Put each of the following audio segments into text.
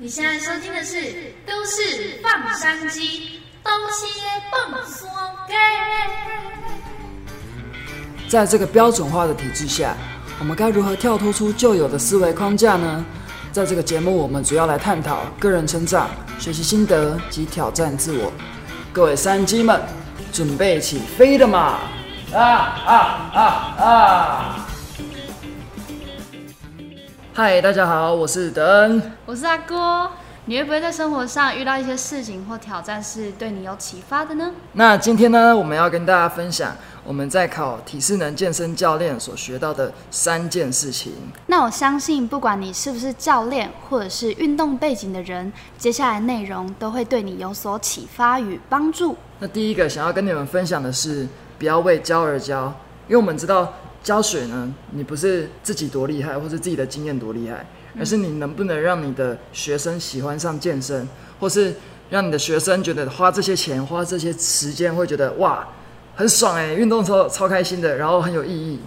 你现在收听的是《都市放山鸡》，东西蹦双给。在这个标准化的体制下，我们该如何跳脱出旧有的思维框架呢？在这个节目，我们主要来探讨个人成长、学习心得及挑战自我。各位山鸡们，准备起飞了吗？啊啊啊啊！嗨，大家好，我是德恩。我是阿郭。你会不会在生活上遇到一些事情或挑战是对你有启发的呢？那今天呢，我们要跟大家分享我们在考体适能健身教练所学到的三件事情。那我相信，不管你是不是教练，或者是运动背景的人，接下来内容都会对你有所启发与帮助。那第一个想要跟你们分享的是，不要为教而教，因为我们知道教学呢，你不是自己多厉害，或是自己的经验多厉害。而是你能不能让你的学生喜欢上健身，或是让你的学生觉得花这些钱、花这些时间会觉得哇很爽哎，运动超超开心的，然后很有意义。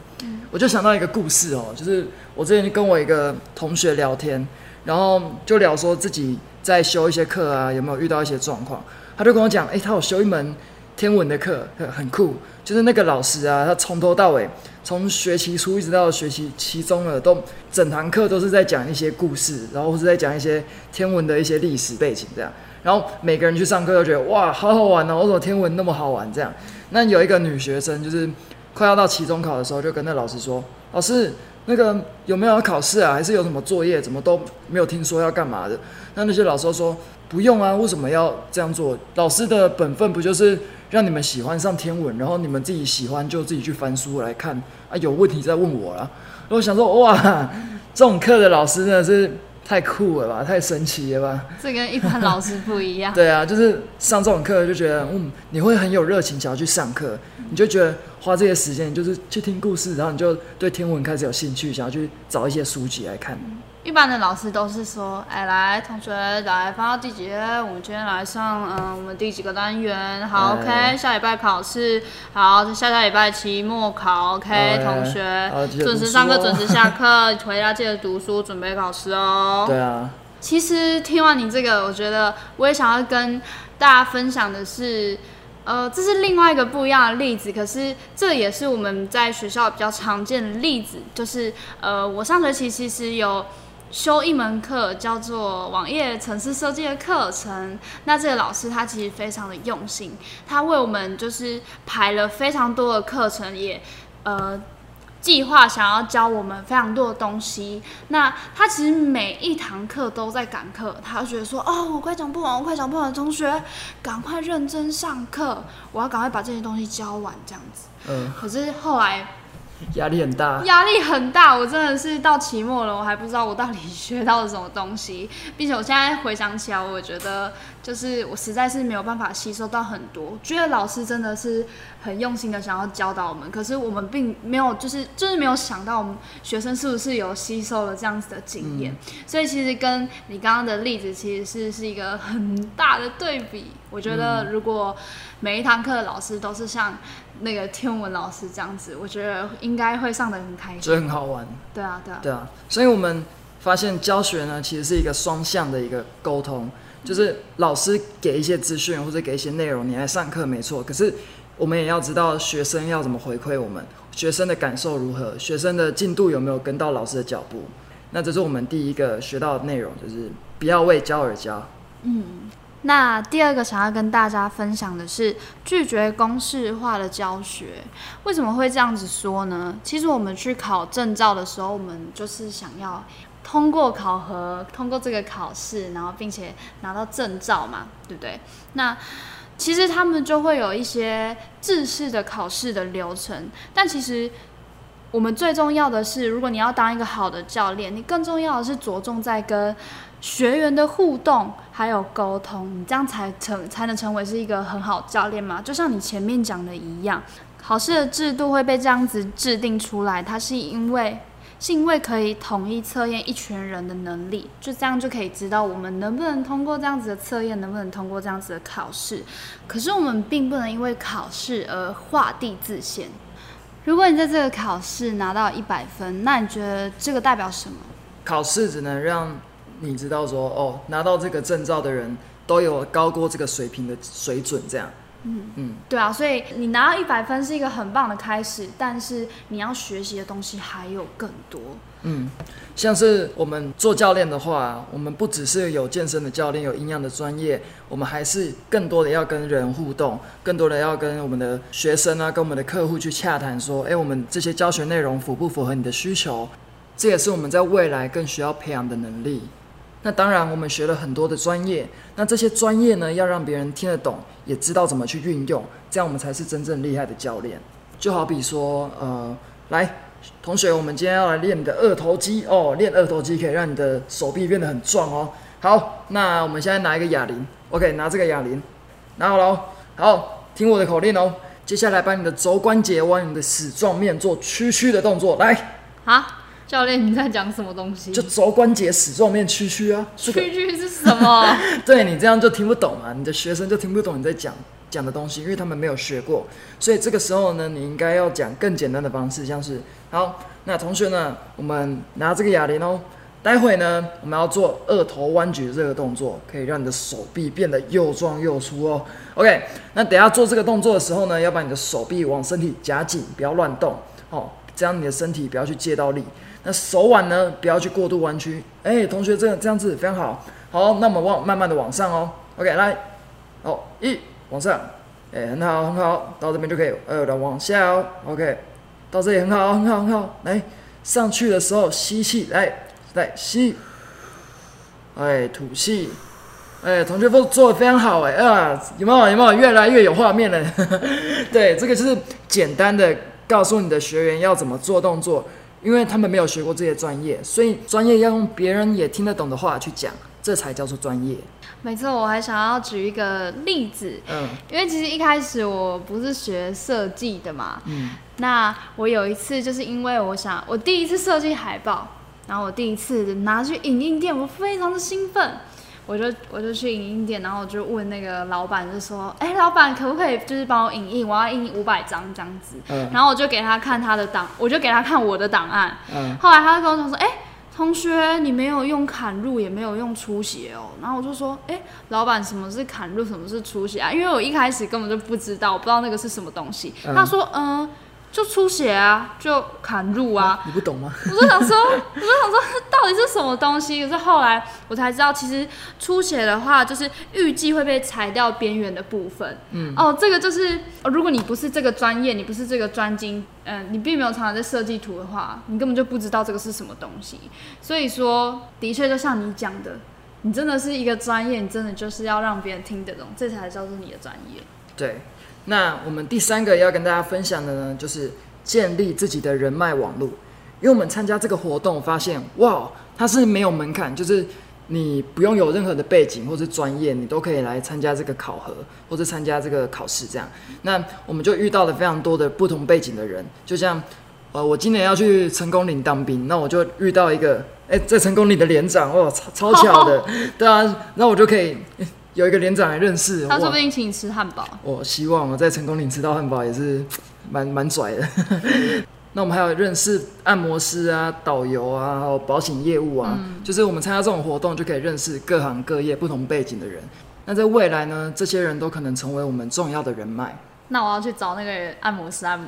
我就想到一个故事哦，就是我之前跟我一个同学聊天，然后就聊说自己在修一些课啊，有没有遇到一些状况？他就跟我讲，哎，他有修一门天文的课，很酷，就是那个老师啊，他从头到尾。从学期初一直到学期期中了，都整堂课都是在讲一些故事，然后是在讲一些天文的一些历史背景这样。然后每个人去上课都觉得哇，好好玩哦！为什么天文那么好玩？这样。那有一个女学生，就是快要到期中考的时候，就跟那老师说：“老师，那个有没有考试啊？还是有什么作业？怎么都没有听说要干嘛的？”那那些老师说：“不用啊，为什么要这样做？老师的本分不就是？”让你们喜欢上天文，然后你们自己喜欢就自己去翻书来看啊，有问题再问我了。我想说，哇，这种课的老师真的是太酷了吧，太神奇了吧？这跟一般老师不一样。对啊，就是上这种课就觉得，嗯，你会很有热情，想要去上课，你就觉得花这些时间就是去听故事，然后你就对天文开始有兴趣，想要去找一些书籍来看。一般的老师都是说，哎，来，同学来，翻到第几页？我们今天来上，嗯，我们第几个单元？好，OK，下礼拜考试，好，下下礼拜期末考，OK，同学准时上课，准时下课，回家记得读书，准备考试哦。对啊。其实听完你这个，我觉得我也想要跟大家分享的是，呃，这是另外一个不一样的例子，可是这也是我们在学校比较常见的例子，就是，呃，我上学期其实有。修一门课叫做网页城市设计的课程，那这个老师他其实非常的用心，他为我们就是排了非常多的课程，也呃计划想要教我们非常多的东西。那他其实每一堂课都在赶课，他觉得说哦，我快讲不完，我快讲不完，同学赶快认真上课，我要赶快把这些东西教完这样子。嗯，可是后来。压力很大，压力很大。我真的是到期末了，我还不知道我到底学到了什么东西，并且我现在回想起来，我觉得就是我实在是没有办法吸收到很多。觉得老师真的是很用心的想要教导我们，可是我们并没有，就是就是没有想到我们学生是不是有吸收了这样子的经验。所以其实跟你刚刚的例子其实是是一个很大的对比。我觉得如果每一堂课的老师都是像。那个天文老师这样子，我觉得应该会上的很开心，觉得很好玩。对啊，对啊，对啊。所以我们发现教学呢，其实是一个双向的一个沟通，就是老师给一些资讯或者给一些内容，你来上课没错。可是我们也要知道学生要怎么回馈我们，学生的感受如何，学生的进度有没有跟到老师的脚步。那这是我们第一个学到的内容，就是不要为教而教。嗯。那第二个想要跟大家分享的是拒绝公式化的教学。为什么会这样子说呢？其实我们去考证照的时候，我们就是想要通过考核，通过这个考试，然后并且拿到证照嘛，对不对？那其实他们就会有一些制式的考试的流程，但其实我们最重要的是，如果你要当一个好的教练，你更重要的是着重在跟。学员的互动还有沟通，你这样才成才能成为是一个很好教练。嘛？就像你前面讲的一样，考试的制度会被这样子制定出来，它是因为是因为可以统一测验一群人的能力，就这样就可以知道我们能不能通过这样子的测验，能不能通过这样子的考试。可是我们并不能因为考试而画地自限。如果你在这个考试拿到一百分，那你觉得这个代表什么？考试只能让你知道说，哦，拿到这个证照的人都有高过这个水平的水准，这样。嗯嗯对啊，所以你拿到一百分是一个很棒的开始，但是你要学习的东西还有更多。嗯，像是我们做教练的话，我们不只是有健身的教练，有营养的专业，我们还是更多的要跟人互动，更多的要跟我们的学生啊，跟我们的客户去洽谈，说，哎，我们这些教学内容符不符合你的需求？这也是我们在未来更需要培养的能力。那当然，我们学了很多的专业，那这些专业呢，要让别人听得懂，也知道怎么去运用，这样我们才是真正厉害的教练。就好比说，呃，来，同学，我们今天要来练你的二头肌哦，练二头肌可以让你的手臂变得很壮哦。好，那我们现在拿一个哑铃，OK，拿这个哑铃，拿好了。好，听我的口令哦。接下来把你的肘关节往你的矢状面做屈曲的动作，来，好，教练你在讲什么东西？就肘关节矢状面屈曲啊。这个区区是什么？对你这样就听不懂嘛，你的学生就听不懂你在讲讲的东西，因为他们没有学过。所以这个时候呢，你应该要讲更简单的方式，像是好，那同学呢，我们拿这个哑铃哦，待会呢，我们要做二头弯举这个动作，可以让你的手臂变得又壮又粗哦。OK，那等下做这个动作的时候呢，要把你的手臂往身体夹紧，不要乱动哦，这样你的身体不要去借到力。那手腕呢，不要去过度弯曲。哎、同学，这样这样子非常好。好，那我们往慢慢的往上哦。OK，来，好，一往上，哎、很好很好，到这边就可以。二的往下哦。OK，到这里很好很好很好。来，上去的时候吸气，来来吸，哎，吐气。哎，同学做做的非常好哎啊，有没有有没有越来越有画面了？对，这个就是简单的告诉你的学员要怎么做动作，因为他们没有学过这些专业，所以专业要用别人也听得懂的话去讲，这才叫做专业。没错，我还想要举一个例子，嗯。因为其实一开始我不是学设计的嘛，嗯。那我有一次就是因为我想我第一次设计海报，然后我第一次拿去影印店，我非常的兴奋，我就我就去影印店，然后我就问那个老板，就说，哎、老板可不可以就是帮我影印，我要印五百张这样子，嗯然后我就给他看他的档，我就给他看我的档案，嗯后来他就跟我讲说，哎、同学，你没有用砍入，也没有用出血哦。然后我就说，哎、老板，什么是砍入，什么是出血啊？因为我一开始根本就不知道，我不知道那个是什么东西。嗯他说，嗯、就出血啊，就砍入啊。你不懂吗？我就想说，我就想说，到底是什么东西？可是后来我才知道，其实出血的话，就是预计会被裁掉边缘的部分。嗯哦，这个就是，哦如果你不是这个专业，你不是这个专精，嗯、你并没有常常在设计图的话，你根本就不知道这个是什么东西。所以说，的确就像你讲的，你真的是一个专业，你真的就是要让别人听得懂，这才叫做你的专业。对，那我们第三个要跟大家分享的呢，就是建立自己的人脉网络。因为我们参加这个活动，发现哇，它是没有门槛，就是你不用有任何的背景或是专业，你都可以来参加这个考核或者参加这个考试。这样，那我们就遇到了非常多的不同背景的人，就像呃，我今年要去成功岭当兵，那我就遇到一个哎、在成功岭的连长，哇，超超巧的，对啊，那我就可以。有一个连长来认识，他说不定请你吃汉堡。我希望我在成功岭吃到汉堡也是 蛮蛮拽的。那我们还有认识按摩师啊、导游啊，还有保险业务啊，就是我们参加这种活动就可以认识各行各业不同背景的人。那在未来呢，这些人都可能成为我们重要的人脉。那我要去找那个按摩师按摩。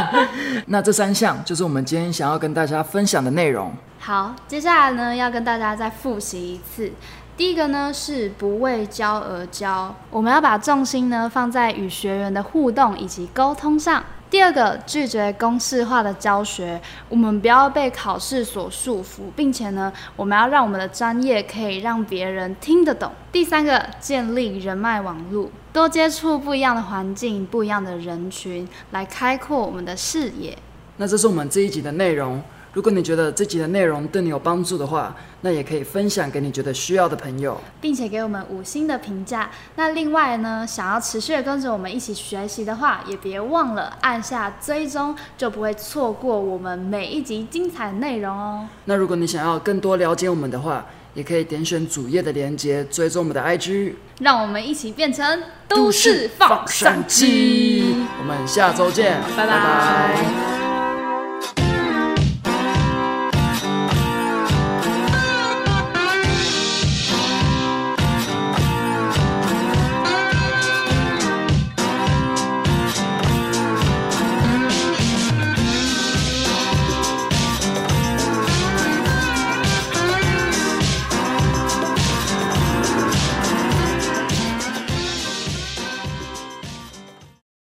那这三项就是我们今天想要跟大家分享的内容。好，接下来呢，要跟大家再复习一次。第一个呢是不为教而教，我们要把重心呢放在与学员的互动以及沟通上。第二个，拒绝公式化的教学，我们不要被考试所束缚，并且呢，我们要让我们的专业可以让别人听得懂。第三个，建立人脉网络，多接触不一样的环境、不一样的人群，来开阔我们的视野。那这是我们这一集的内容。如果你觉得这集的内容对你有帮助的话，那也可以分享给你觉得需要的朋友。并且给我们五星的评价。那另外呢，想要持续的跟着我们一起学习的话，也别忘了按下追踪，就不会错过我们每一集精彩的内容哦。那如果你想要更多了解我们的话，也可以点选主页的连接，追踪我们的 IG。让我们一起变成都市放上机。我们下周见，拜拜